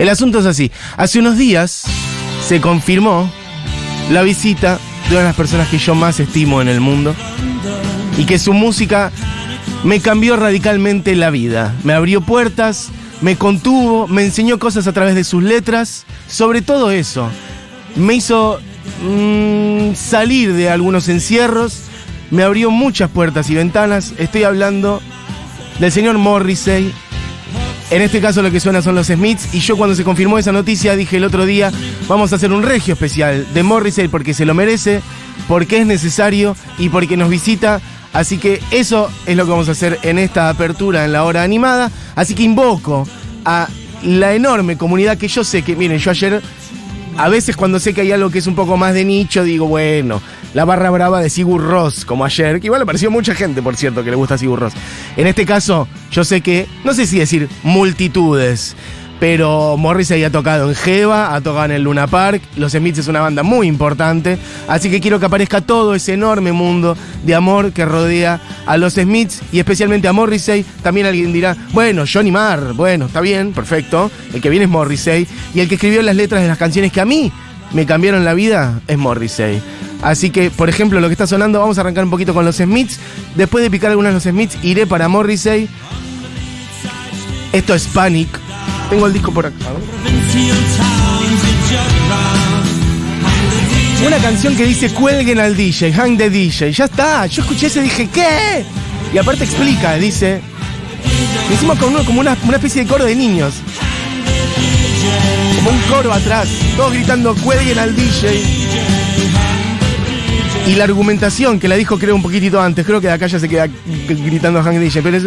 El asunto es así. Hace unos días se confirmó la visita de una de las personas que yo más estimo en el mundo y que su música me cambió radicalmente la vida. Me abrió puertas, me contuvo, me enseñó cosas a través de sus letras, sobre todo eso. Me hizo mm, salir de algunos encierros, me abrió muchas puertas y ventanas. Estoy hablando del señor Morrissey. En este caso lo que suena son los Smiths y yo cuando se confirmó esa noticia dije el otro día, vamos a hacer un regio especial de Morrissey porque se lo merece, porque es necesario y porque nos visita. Así que eso es lo que vamos a hacer en esta apertura en la hora animada. Así que invoco a la enorme comunidad que yo sé que, miren, yo ayer, a veces cuando sé que hay algo que es un poco más de nicho, digo, bueno, la barra brava de Sigur Ross, como ayer, que igual le pareció mucha gente, por cierto, que le gusta Sigur Ross. En este caso, yo sé que, no sé si decir multitudes, pero Morrissey ha tocado en Jeva, ha tocado en el Luna Park, Los Smiths es una banda muy importante, así que quiero que aparezca todo ese enorme mundo de amor que rodea a Los Smiths y especialmente a Morrissey. También alguien dirá, bueno, Johnny Marr, bueno, está bien, perfecto, el que viene es Morrissey, y el que escribió las letras de las canciones que a mí me cambiaron la vida es Morrissey. Así que, por ejemplo, lo que está sonando, vamos a arrancar un poquito con los Smiths. Después de picar algunos de los Smiths, iré para Morrissey. Esto es Panic. Tengo el disco por acá. Una canción que dice cuelguen al DJ, hang the DJ. Ya está, yo escuché ese y dije, ¿qué? Y aparte explica, dice. Hicimos como, uno, como una especie de coro de niños. Como un coro atrás, todos gritando cuelguen al DJ. Y la argumentación que la dijo creo un poquitito antes, creo que de acá ya se queda gritando Hank DJ, pero es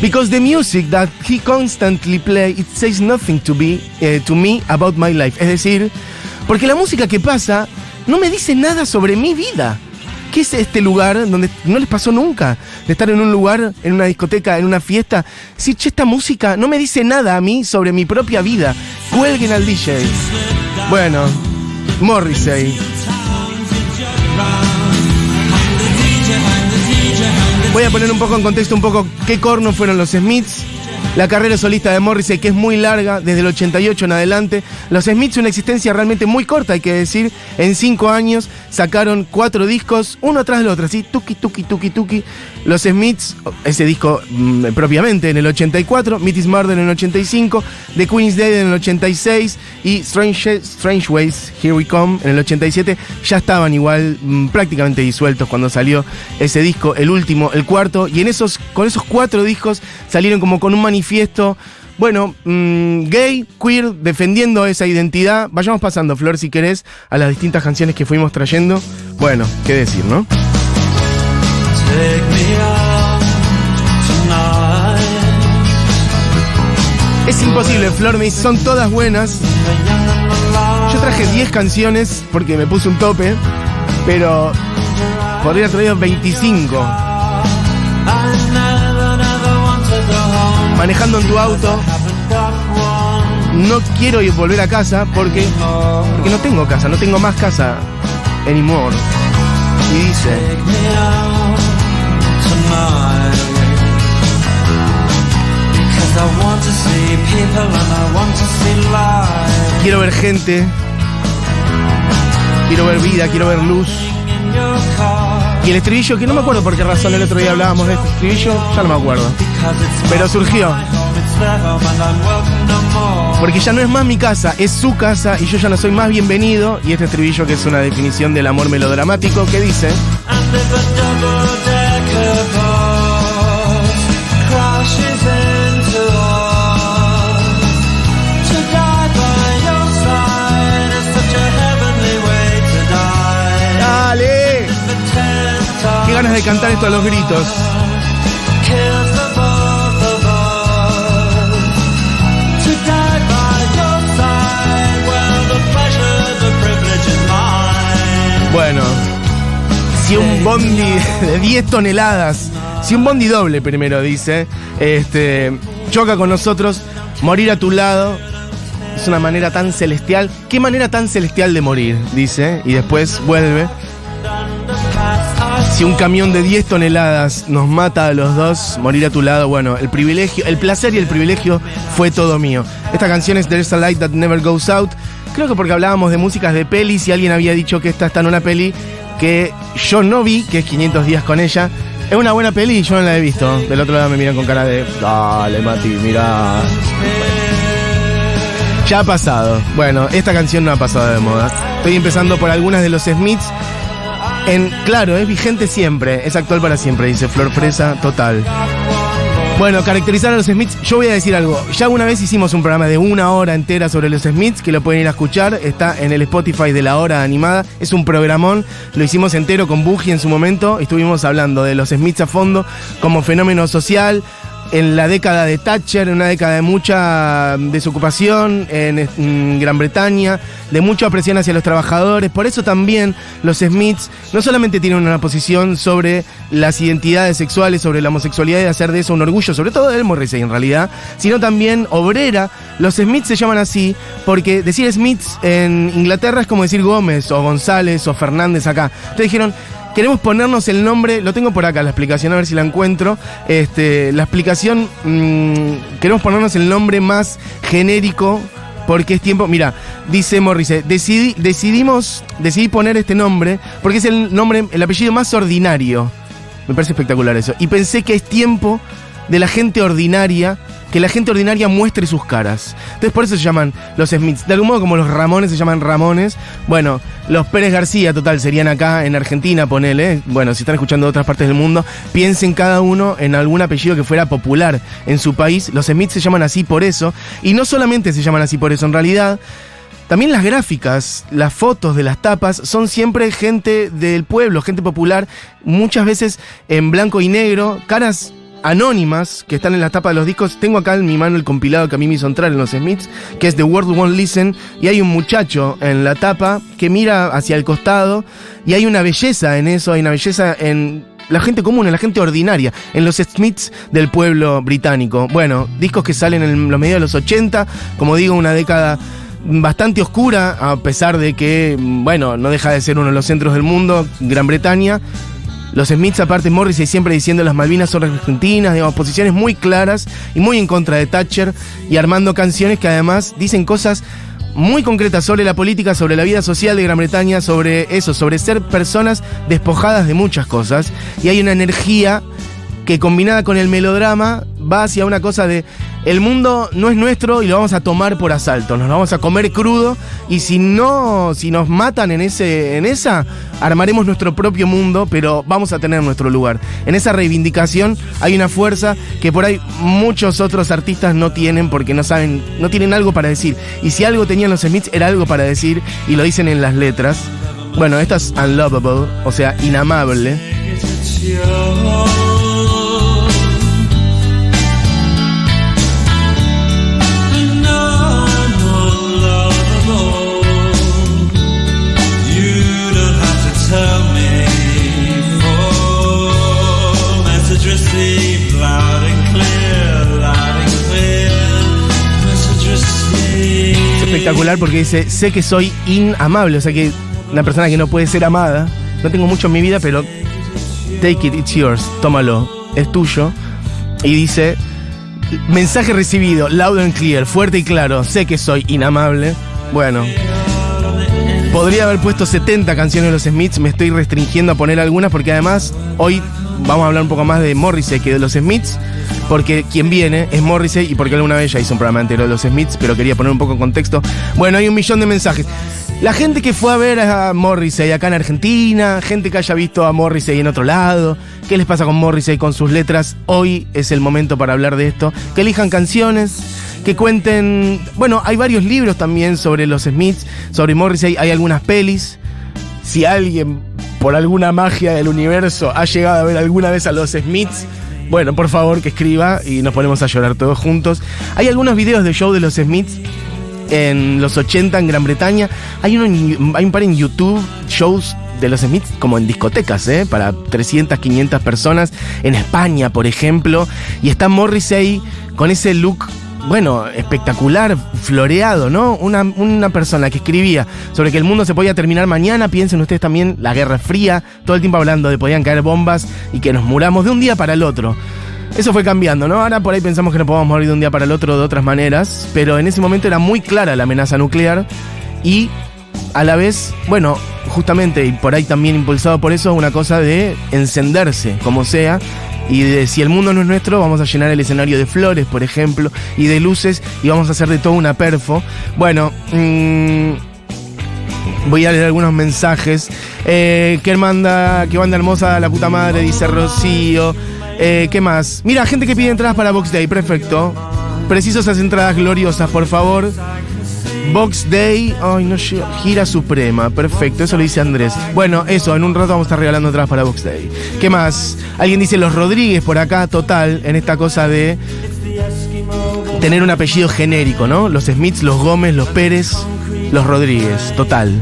because the music that he constantly play it says nothing to be eh, to me about my life, es decir, porque la música que pasa no me dice nada sobre mi vida. ¿Qué es este lugar donde no les pasó nunca? De estar en un lugar, en una discoteca, en una fiesta. Si, che, esta música no me dice nada a mí sobre mi propia vida. Cuelguen al DJ. Bueno, Morrissey. Voy a poner un poco en contexto un poco qué corno fueron los Smiths. La carrera solista de Morrissey, que es muy larga, desde el 88 en adelante. Los Smiths, una existencia realmente muy corta, hay que decir. En cinco años sacaron cuatro discos, uno atrás del otro, así, tuki, tuki, tuki, tuki. Los Smiths, ese disco mmm, propiamente en el 84, Meet is Murder en el 85, The Queen's Dead en el 86 y Strange, Strange Ways, Here We Come en el 87, ya estaban igual mmm, prácticamente disueltos cuando salió ese disco, el último, el cuarto, y en esos, con esos cuatro discos salieron como con un manifiesto bueno, mmm, gay, queer, defendiendo esa identidad. Vayamos pasando, Flor, si querés, a las distintas canciones que fuimos trayendo. Bueno, qué decir, ¿no? Es imposible, Flor, me dice, son todas buenas. Yo traje 10 canciones porque me puse un tope, pero podría traído 25. Manejando en tu auto. No quiero ir volver a casa porque, porque no tengo casa, no tengo más casa anymore. Y dice. Quiero ver gente, quiero ver vida, quiero ver luz. Y el estribillo, que no me acuerdo por qué razón el otro día hablábamos de este estribillo, ya no me acuerdo. Pero surgió. Porque ya no es más mi casa, es su casa y yo ya no soy más bienvenido. Y este estribillo que es una definición del amor melodramático que dice... ganas de cantar esto a los gritos. Bueno, si un bondi de 10 toneladas, si un bondi doble primero dice, este, choca con nosotros, morir a tu lado es una manera tan celestial. ¿Qué manera tan celestial de morir? Dice, y después vuelve. Si un camión de 10 toneladas nos mata a los dos, morir a tu lado, bueno, el privilegio, el placer y el privilegio fue todo mío. Esta canción es There's a Light That Never Goes Out. Creo que porque hablábamos de músicas de pelis y alguien había dicho que esta está en una peli que yo no vi, que es 500 días con ella. Es una buena peli y yo no la he visto. Del otro lado me miran con cara de, dale Mati, mira. Ya ha pasado. Bueno, esta canción no ha pasado de moda. Estoy empezando por algunas de los Smiths. En, claro, es vigente siempre, es actual para siempre, dice Flor Fresa, total. Bueno, caracterizar a los Smiths, yo voy a decir algo. Ya una vez hicimos un programa de una hora entera sobre los Smiths, que lo pueden ir a escuchar. Está en el Spotify de la hora animada. Es un programón. Lo hicimos entero con Boogie en su momento. Estuvimos hablando de los Smiths a fondo como fenómeno social, en la década de Thatcher, en una década de mucha desocupación en, Gran Bretaña, de mucha opresión hacia los trabajadores. Por eso también los Smiths no solamente tienen una posición sobre las identidades sexuales, sobre la homosexualidad y hacer de eso un orgullo, sobre todo de Morrissey en realidad, sino también obrera. Los Smiths se llaman así porque decir Smiths en Inglaterra es como decir Gómez o González o Fernández acá. Entonces dijeron, queremos ponernos el nombre, lo tengo por acá la explicación, a ver si la encuentro. Este, la explicación, mm, queremos ponernos el nombre más genérico porque es tiempo. Mira, dice Morris, decidí, decidimos, decidí poner este nombre porque es el nombre, el apellido más ordinario. Me parece espectacular eso. Y pensé que es tiempo de la gente ordinaria que la gente ordinaria muestre sus caras. Entonces por eso se llaman los Smiths. De algún modo como los Ramones se llaman Ramones. Bueno, los Pérez García, total, serían acá en Argentina, ponele. Bueno, si están escuchando de otras partes del mundo, piensen cada uno en algún apellido que fuera popular en su país. Los Smiths se llaman así por eso. Y no solamente se llaman así por eso, en realidad... También las gráficas, las fotos de las tapas son siempre gente del pueblo, gente popular, muchas veces en blanco y negro, caras anónimas que están en la tapa de los discos. Tengo acá en mi mano el compilado que a mí me hizo entrar en los Smiths, que es The World Won't Listen, y hay un muchacho en la tapa que mira hacia el costado, y hay una belleza en eso, hay una belleza en la gente común, en la gente ordinaria, en los Smiths del pueblo británico. Bueno, discos que salen en los medios de los 80, como digo, una década bastante oscura, a pesar de que, bueno, no deja de ser uno de los centros del mundo, Gran Bretaña, los Smiths, aparte Morrissey siempre diciendo las Malvinas son argentinas, digamos, posiciones muy claras y muy en contra de Thatcher y armando canciones que además dicen cosas muy concretas sobre la política, sobre la vida social de Gran Bretaña, sobre eso, sobre ser personas despojadas de muchas cosas. Y hay una energía que combinada con el melodrama va hacia una cosa de el mundo no es nuestro y lo vamos a tomar por asalto, nos lo vamos a comer crudo y si no, si nos matan en ese en esa armaremos nuestro propio mundo, pero vamos a tener nuestro lugar. En esa reivindicación hay una fuerza que por ahí muchos otros artistas no tienen porque no saben, no tienen algo para decir. Y si algo tenían los Smiths era algo para decir y lo dicen en las letras. Bueno, esta es unlovable, o sea, inamable. Espectacular porque dice, sé que soy inamable, o sea que una persona que no puede ser amada. No tengo mucho en mi vida, pero take it, it's yours, tómalo, es tuyo. Y dice, mensaje recibido, loud and clear, fuerte y claro, sé que soy inamable. Bueno, podría haber puesto 70 canciones de los Smiths, me estoy restringiendo a poner algunas porque además hoy vamos a hablar un poco más de Morrissey que de los Smiths porque quien viene es Morrissey y porque alguna vez ya hizo un programa entero de los Smiths, pero quería poner un poco en contexto. Bueno, hay un millón de mensajes. La gente que fue a ver a Morrissey acá en Argentina, gente que haya visto a Morrissey en otro lado, ¿qué les pasa con Morrissey con sus letras? Hoy es el momento para hablar de esto. Que elijan canciones, que cuenten. Bueno, hay varios libros también sobre los Smiths, sobre Morrissey, hay algunas pelis. Si alguien, por alguna magia del universo, ha llegado a ver alguna vez a los Smiths, bueno, por favor, que escriba y nos ponemos a llorar todos juntos. Hay algunos videos de show de los Smiths en los 80 en Gran Bretaña. Hay, hay un par en YouTube, shows de los Smiths como en discotecas, ¿eh? para 300, 500 personas. En España, por ejemplo. Y está Morrissey con ese look bueno, espectacular, floreado, ¿no? Una, una, persona que escribía sobre que el mundo se podía terminar mañana, piensen ustedes también la Guerra Fría, todo el tiempo hablando de podían caer bombas y que nos muramos de un día para el otro. Eso fue cambiando, ¿no? Ahora por ahí pensamos que no podemos morir de un día para el otro de otras maneras, pero en ese momento era muy clara la amenaza nuclear y a la vez, bueno, justamente, y por ahí también impulsado por eso, una cosa de encenderse, como sea, y de si el mundo no es nuestro, vamos a llenar el escenario de flores, por ejemplo, y de luces, y vamos a hacer de todo una perfo. Bueno, mmm, voy a leer algunos mensajes. Eh, ¿Qué manda? ¿Qué banda hermosa? La puta madre, dice Rocío. Eh, ¿Qué más? Mira, gente que pide entradas para Box Day, perfecto. Preciso esas entradas gloriosas, por favor. Box Day, ay, no gira suprema, perfecto, eso lo dice Andrés. Bueno, eso, en un rato vamos a estar regalando entradas para Box Day. ¿Qué más? Alguien dice los Rodríguez por acá, total, en esta cosa de tener un apellido genérico, ¿no? Los Smiths, los Gómez, los Pérez, los Rodríguez, total.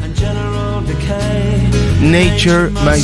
Nature, my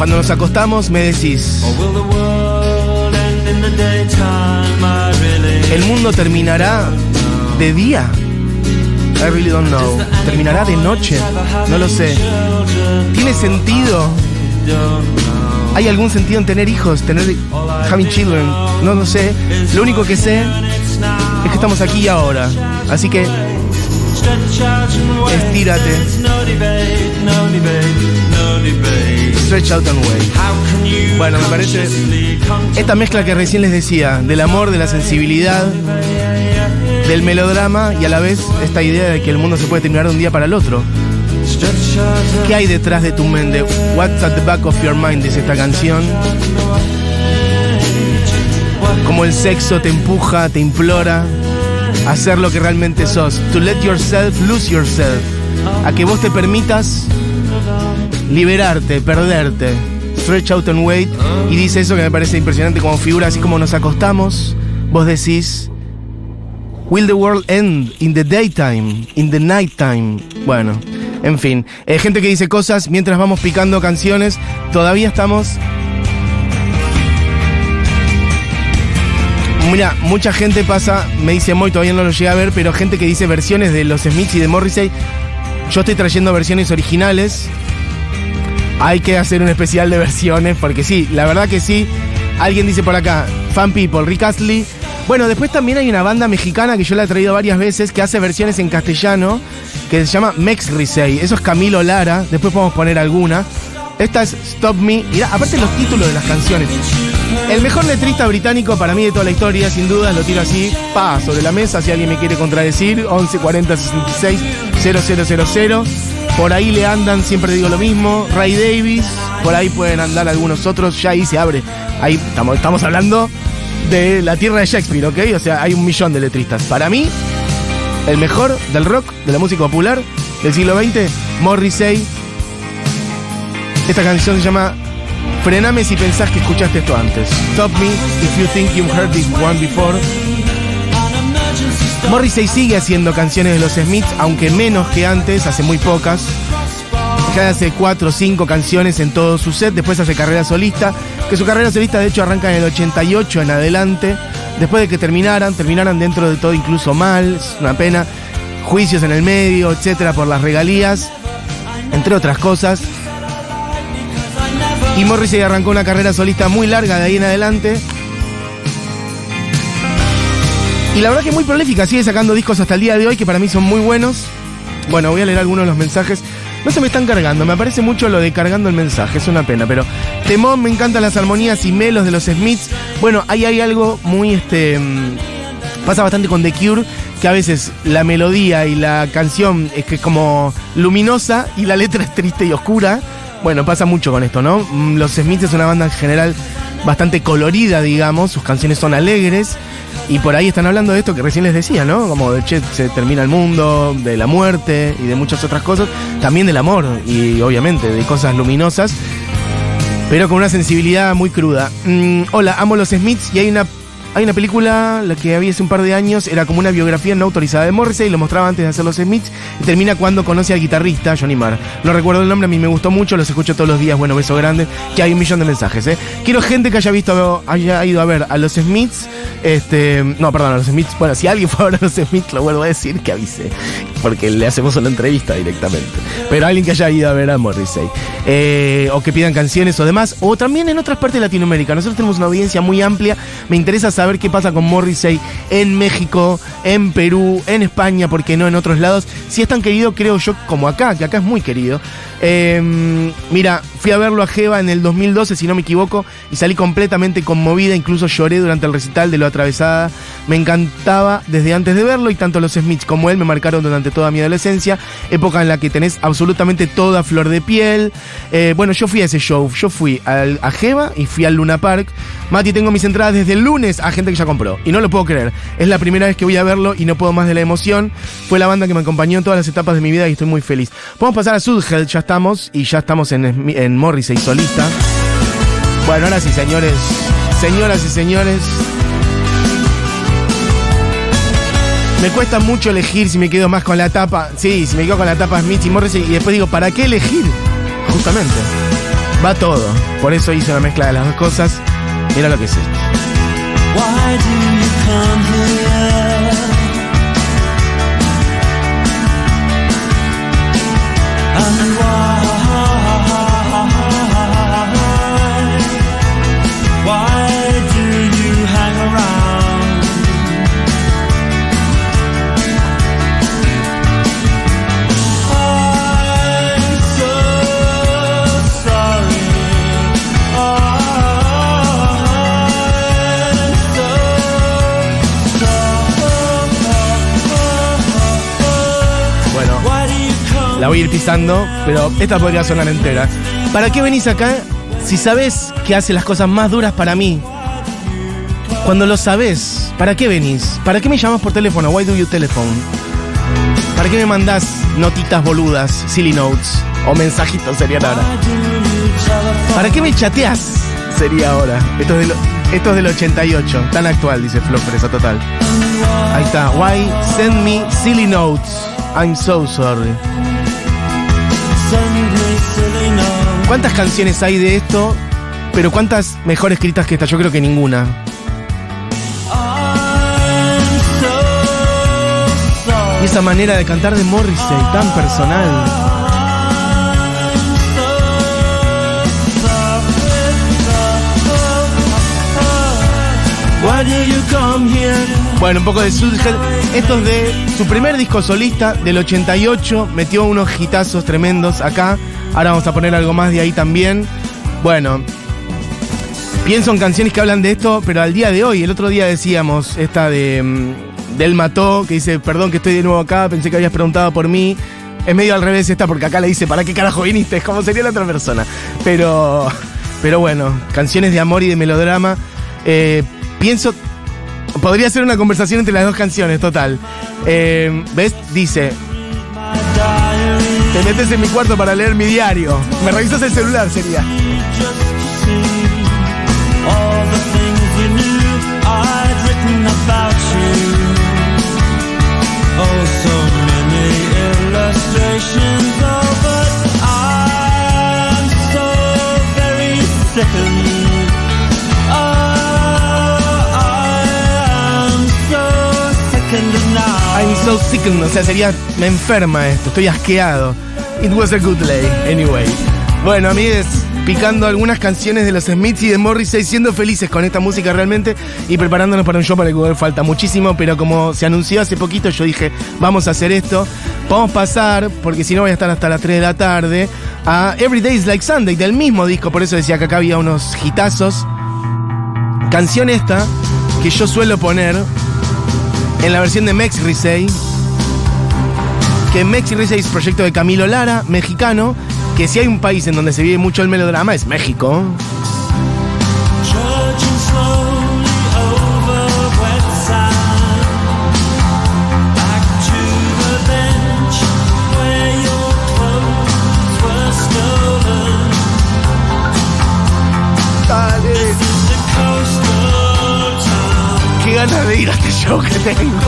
cuando nos acostamos me decís El mundo terminará de día? I really don't know. ¿Terminará de noche? No lo sé. ¿Tiene sentido? ¿Hay algún sentido en tener hijos? Tener having children? No lo sé. Lo único que sé es que estamos aquí y ahora. Así que estírate. Stretch out and wait. Bueno, me parece esta mezcla que recién les decía, del amor, de la sensibilidad, del melodrama y a la vez esta idea de que el mundo se puede terminar de un día para el otro. ¿Qué hay detrás de tu mente? What's at the back of your mind? Dice esta canción. Como el sexo te empuja, te implora a ser lo que realmente sos. To let yourself lose yourself. A que vos te permitas liberarte, perderte. Stretch out and wait. Y dice eso que me parece impresionante como figura, así como nos acostamos. Vos decís, Will the world end in the daytime, in the nighttime? Bueno, en fin. Eh, gente que dice cosas mientras vamos picando canciones. Todavía estamos. Mira, mucha gente pasa, me dice muy, todavía no lo llegué a ver, pero gente que dice versiones de los Smiths y de Morrissey. Yo estoy trayendo versiones originales. Hay que hacer un especial de versiones, porque sí, la verdad que sí. Alguien dice por acá, Fan People, Rick Astley bueno, después también hay una banda mexicana que yo la he traído varias veces que hace versiones en castellano que se llama Mex Risey. Eso es Camilo Lara. Después podemos poner alguna. Esta es Stop Me. Mirá, aparte los títulos de las canciones. El mejor letrista británico para mí de toda la historia, sin duda, lo tiro así, pa, sobre la mesa, si alguien me quiere contradecir, 11 40 66 0000. Por ahí le andan, siempre digo lo mismo, Ray Davis, por ahí pueden andar algunos otros, ya ahí se abre. Ahí estamos, estamos hablando de la tierra de Shakespeare, ¿ok? O sea, hay un millón de letristas. Para mí, el mejor del rock, de la música popular del siglo XX, Morrissey. Esta canción se llama Frename si pensás que escuchaste esto antes. Stop me if you think you've heard this one before. Morrissey sigue haciendo canciones de los Smiths, aunque menos que antes, hace muy pocas. Ya hace cuatro o cinco canciones en todo su set, después hace carrera solista, que su carrera solista de hecho arranca en el 88 en adelante, después de que terminaran, terminaran dentro de todo incluso mal, es una pena, juicios en el medio, etcétera, por las regalías, entre otras cosas. Y Morrissey arrancó una carrera solista muy larga de ahí en adelante. Y la verdad que muy prolífica, sigue sacando discos hasta el día de hoy que para mí son muy buenos. Bueno, voy a leer algunos de los mensajes. No se me están cargando, me parece mucho lo de cargando el mensaje, es una pena, pero Temón, me encantan las armonías y melos de los Smiths. Bueno, ahí hay algo muy este mm, pasa bastante con The Cure, que a veces la melodía y la canción es que es como luminosa y la letra es triste y oscura. Bueno, pasa mucho con esto, ¿no? Mm, Los Smiths es una banda en general bastante colorida, digamos, sus canciones son alegres y por ahí están hablando de esto que recién les decía, ¿no? Como de che, se termina el mundo, de la muerte y de muchas otras cosas, también del amor y obviamente de cosas luminosas, pero con una sensibilidad muy cruda. Mm, hola, amo los Smiths y hay una hay una película, la que había hace un par de años, era como una biografía no autorizada de Morrissey, y lo mostraba antes de hacer los Smiths, y termina cuando conoce al guitarrista Johnny Marr. No recuerdo el nombre, a mí me gustó mucho, los escucho todos los días, bueno, beso grande, que hay un millón de mensajes, ¿eh? Quiero gente que haya visto, haya ido a ver a los Smiths, este, no, perdón, a los Smiths, bueno, si alguien fue a ver a los Smiths, lo vuelvo a decir, que avise, porque le hacemos una entrevista directamente. Pero alguien que haya ido a ver a Morrissey, eh, o que pidan canciones o demás, o también en otras partes de Latinoamérica. Nosotros tenemos una audiencia muy amplia, me interesa saber qué pasa con Morrissey en México, en Perú, en España, porque no en otros lados. Si es tan querido, creo yo, como acá, que acá es muy querido. Eh, mira, fui a verlo a Jeva en el 2012, si no me equivoco, y salí completamente conmovida, incluso lloré durante el recital de Lo Atravesada. Me encantaba desde antes de verlo y tanto los Smiths como él me marcaron durante toda mi adolescencia, época en la que tenés absolutamente toda flor de piel. Eh, bueno, yo fui a ese show, yo fui a Jeva y fui al Luna Park. Mati, tengo mis entradas desde el lunes a gente que ya compró, y no lo puedo creer. Es la primera vez que voy a verlo y no puedo más de la emoción. Fue la banda que me acompañó en todas las etapas de mi vida y estoy muy feliz. Podemos pasar a Sudhead, ya estamos, y ya estamos en, en Morrissey solista. Bueno, ahora sí, señores, señoras y señores. Me cuesta mucho elegir si me quedo más con la tapa. Sí, si me quedo con la tapa Smith y Morrissey. Y después digo, ¿para qué elegir? Justamente. Va todo. Por eso hice una mezcla de las dos cosas. Mira lo que es esto. Why do you come here? La voy a ir pisando, pero esta podría sonar entera. ¿Para qué venís acá si sabés que hace las cosas más duras para mí? Cuando lo sabés, ¿para qué venís? ¿Para qué me llamas por teléfono? Why do you telephone? ¿Para qué me mandás notitas boludas, silly notes? O mensajitos serían ahora. ¿Para qué me chateás? Sería ahora. Esto es, del, esto es del 88. Tan actual, dice Flo Total. Ahí está. Why send me silly notes? I'm so sorry. ¿Cuántas canciones hay de esto? Pero ¿cuántas mejor escritas que esta? Yo creo que ninguna. Y esa manera de cantar de Morrissey, tan personal. Bueno, un poco de Sudgel. Esto es de su primer disco solista del 88. Metió unos hitazos tremendos acá. Ahora vamos a poner algo más de ahí también. Bueno, pienso en canciones que hablan de esto, pero al día de hoy, el otro día decíamos esta de mm, Del Mató, que dice, perdón que estoy de nuevo acá, pensé que habías preguntado por mí. Es medio al revés esta, porque acá le dice, ¿para qué carajo viniste? Es como sería la otra persona. Pero, pero bueno, canciones de amor y de melodrama. Eh, pienso, podría ser una conversación entre las dos canciones, total. Eh, ¿Ves? Dice, te metes en mi cuarto para leer mi diario. Me revisas el celular, sería. O sea, sería, me enferma esto, estoy asqueado. It was a good day, anyway. Bueno, amigues, picando algunas canciones de los Smiths y de Morrissey, siendo felices con esta música realmente y preparándonos para un show para el que falta muchísimo, pero como se anunció hace poquito, yo dije, vamos a hacer esto. Vamos a pasar, porque si no voy a estar hasta las 3 de la tarde, a Every Day is Like Sunday, del mismo disco, por eso decía que acá había unos hitazos. Canción esta, que yo suelo poner en la versión de Mex Risey, que Mex Risey es proyecto de Camilo Lara, mexicano, que si hay un país en donde se vive mucho el melodrama es México. Ganas de ir a este show que tengo.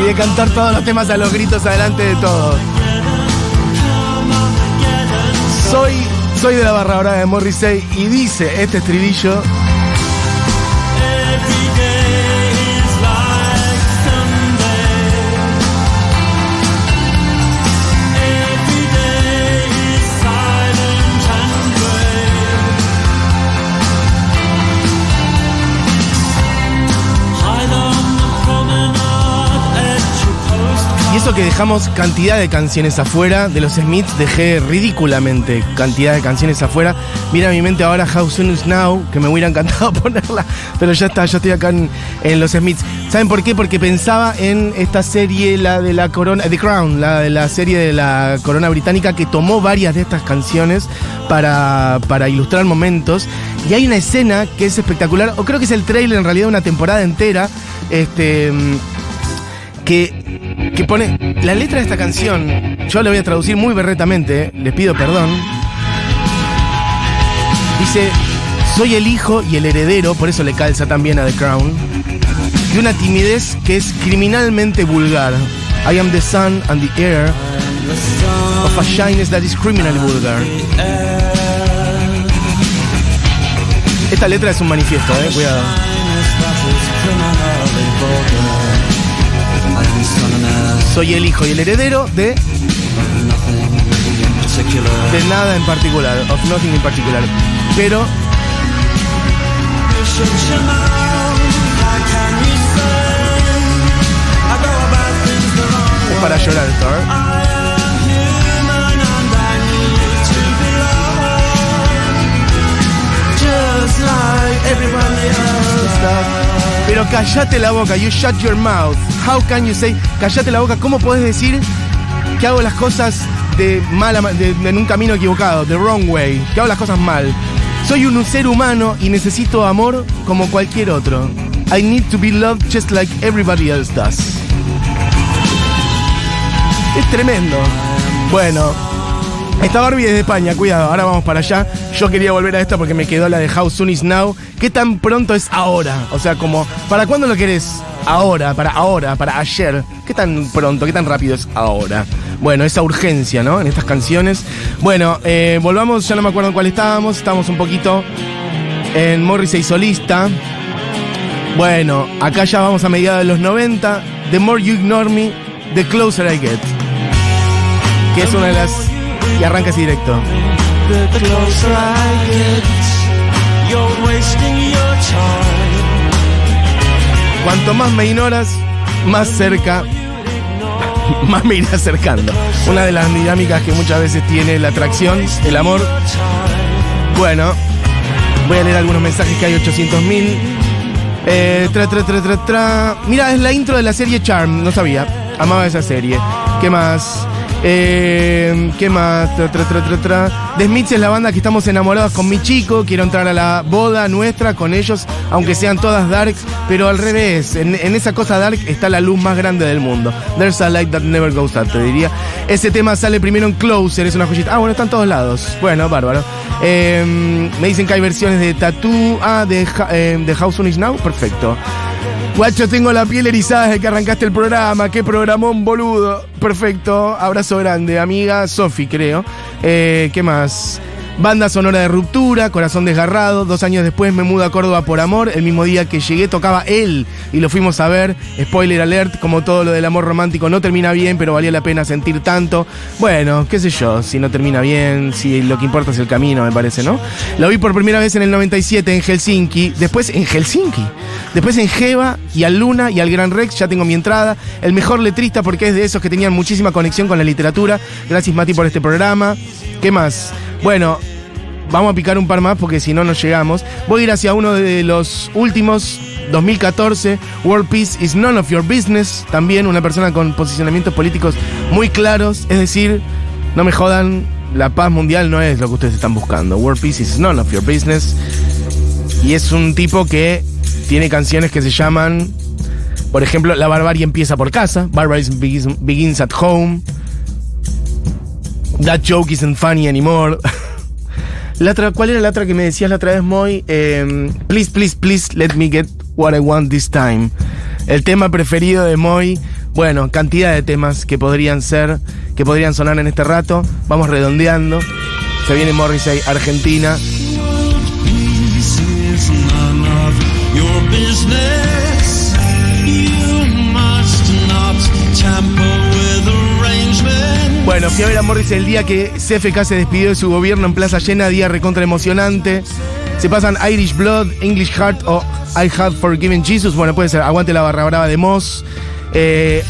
Y de cantar todos los temas a los gritos adelante de todos. Soy, soy de la barra brava de Morrissey y dice este estribillo. Eso que dejamos cantidad de canciones afuera, de los Smiths dejé ridículamente cantidad de canciones afuera. Mira a mi mente ahora How Soon Is Now, que me hubiera encantado ponerla, pero ya está, yo estoy acá en, los Smiths. ¿Saben por qué? Porque pensaba en esta serie, la de la corona, The Crown, la de la serie de la corona británica, que tomó varias de estas canciones para, para ilustrar momentos. Y hay una escena que es espectacular, o creo que es el trailer en realidad de una temporada entera. Este que, pone la letra de esta canción, yo la voy a traducir muy berretamente, les pido perdón. Dice, soy el hijo y el heredero, por eso le calza también a The Crown, de una timidez que es criminalmente vulgar. I am the son and the heir of a shyness that is criminally vulgar. Esta letra es un manifiesto, eh, cuidado. Soy el hijo y el heredero de de nada en particular, of nothing in particular. Pero es para llorar esto, ¿eh? Just like everybody else does. Pero callate la boca, you shut your mouth. How can you say, callate la boca? ¿Cómo podés decir que hago las cosas de mala, ma- de- en un camino equivocado, the wrong way? Que hago las cosas mal. Soy un ser humano y necesito amor como cualquier otro. I need to be loved just like everybody else does. Es tremendo. Bueno, esta Barbie es de España, cuidado, ahora vamos para allá. Yo quería volver a esta porque me quedó la de How Soon Is Now. ¿Qué tan pronto es ahora? O sea, como, ¿para cuándo lo querés? Ahora, para ahora, para ayer. ¿Qué tan pronto, qué tan rápido es ahora? Bueno, esa urgencia, ¿no? En estas canciones. Bueno, eh, volvamos, ya no me acuerdo en cuál estábamos. Estábamos un poquito en Morrissey solista. Bueno, acá ya vamos a mediados de los 90. The More You Ignore Me, The Closer I Get. Que es una de las... Y arranca así directo. Cuanto más me ignoras, más cerca, más me iré acercando. Una de las dinámicas que muchas veces tiene la atracción, el amor. Bueno, voy a leer algunos mensajes que hay 800.000. Eh, tra, tra, tra, tra, tra. Mira, es la intro de la serie Charm, no sabía. Amaba esa serie. ¿Qué más? Eh, ¿Qué más? Tra. The Smiths es la banda que estamos enamorados con mi chico. Quiero entrar a la boda nuestra con ellos, aunque sean todas dark, pero al revés. En, esa cosa dark está la luz más grande del mundo. There's a light that never goes out, te diría. Ese tema sale primero en Closer, es una joyita. Ah, bueno, está en todos lados. Bueno, bárbaro. Eh, me dicen que hay versiones de Tattoo. Ah, de, eh, House on Is Now. Perfecto. Guacho, tengo la piel erizada desde que arrancaste el programa. Qué programón, boludo. Perfecto. Abrazo grande. Amiga Sofi, creo. Eh, ¿Qué más? Banda sonora de ruptura, corazón desgarrado. Dos años después me mudo a Córdoba por amor. El mismo día que llegué tocaba él y lo fuimos a ver. Spoiler alert, como todo lo del amor romántico no termina bien, pero valía la pena sentir tanto. Bueno, qué sé yo, si no termina bien, si lo que importa es el camino, me parece, ¿no? Lo vi por primera vez en el 97 en Helsinki, después en Helsinki, después en Jeva y al Luna y al Gran Rex, ya tengo mi entrada. El mejor letrista porque es de esos que tenían muchísima conexión con la literatura. Gracias Mati por este programa. ¿Qué más? Bueno, vamos a picar un par más porque si no, no llegamos. Voy a ir hacia uno de los últimos, 2014, World Peace is none of your business. También una persona con posicionamientos políticos muy claros. Es decir, no me jodan, la paz mundial no es lo que ustedes están buscando. World Peace is none of your business. Y es un tipo que tiene canciones que se llaman, por ejemplo, La barbarie empieza por casa, Barbarie begins, begins at home. That joke isn't funny anymore. La otra, ¿Cuál era la otra que me decías la otra vez, Moy? Eh, please, please, please, let me get what I want this time. El tema preferido de Moy. Bueno, cantidad de temas que podrían ser, que podrían sonar en este rato. Vamos redondeando. Se viene Morrissey, Argentina. Bueno, fui a ver a Morrissey el día que CFK se despidió de su gobierno en Plaza Llena, día recontra emocionante. Se pasan Irish Blood, English Heart o I Have Forgiven Jesus. Bueno, puede ser Aguante la barra brava de Moss. Eh,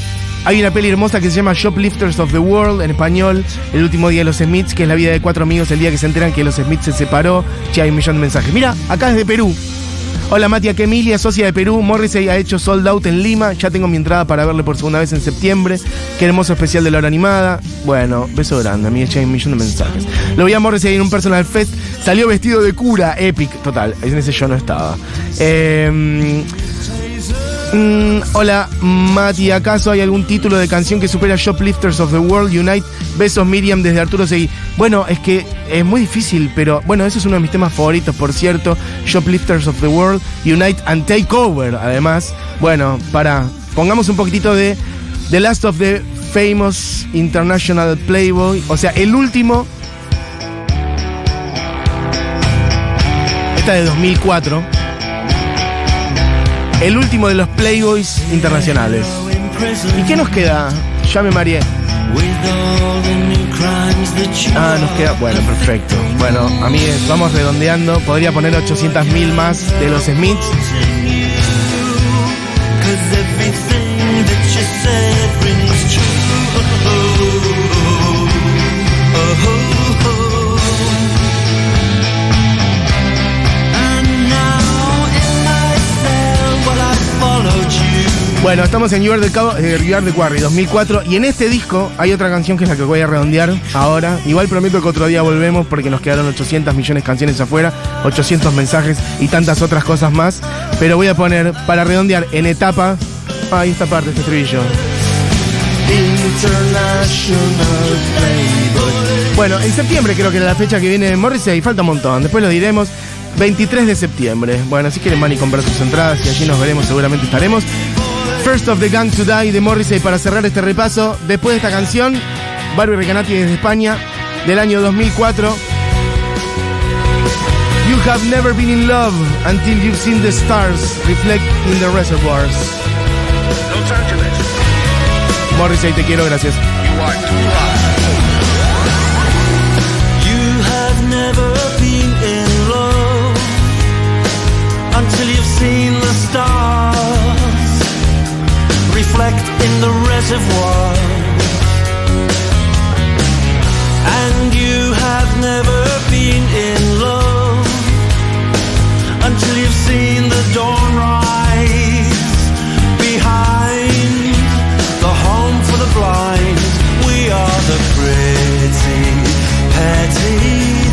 hay una peli hermosa que se llama Shoplifters of the World, en español, El último día de los Smiths, que es la vida de cuatro amigos el día que se enteran que los Smiths se separó. Che, hay un millón de mensajes. Mira, acá desde Perú. Hola Matia, que Emilia, socia de Perú. Morrissey ha hecho sold out en Lima. Ya tengo mi entrada para verle por segunda vez en septiembre. Qué hermoso especial de la hora animada. Bueno, beso grande, amiga. Ya hay un millón de mensajes. Lo vi a Morrissey en un personal fest. Salió vestido de cura. Epic, total. En ese yo no estaba. Eh, Mm, hola, Mati, ¿acaso hay algún título de canción que supera Shoplifters of the World Unite? Besos Miriam desde Arturo Seguí. Bueno, es que es muy difícil, pero bueno, eso es uno de mis temas favoritos, por cierto. Shoplifters of the World Unite and Take Over, además. Bueno, para, pongamos un poquitito de The Last of the Famous International Playboy, o sea, el último. Esta de 2004 el último de los Playboys internacionales. ¿Y qué nos queda? Ya me mareé. Ah, nos queda. Bueno, perfecto. Bueno, amigues, vamos redondeando. Podría poner 800.000 más de los Smiths. Bueno, estamos en You Are the, Cow- eh, the Quarry 2004 y en este disco hay otra canción que es la que voy a redondear ahora. Igual prometo que otro día volvemos porque nos quedaron 800 millones de canciones afuera, 800 mensajes y tantas otras cosas más. Pero voy a poner para redondear en etapa. Ahí esta parte, este estribillo. Bueno, en septiembre creo que era la fecha que viene Morrissey, falta un montón, después lo diremos. 23 de septiembre. Bueno, si quieren van y comprar sus entradas y allí nos veremos, seguramente estaremos. First of the Gang to Die de Morrissey para cerrar este repaso. Después de esta canción, Barbie Recanati desde España, del año 2004. You have never been in love until you've seen the stars reflect in the reservoirs. Los Ángeles, Morrissey, te quiero, gracias. you are too reservoir. And you have never been in love until you've seen the dawn rise behind the home for the blind. We are the pretty, petty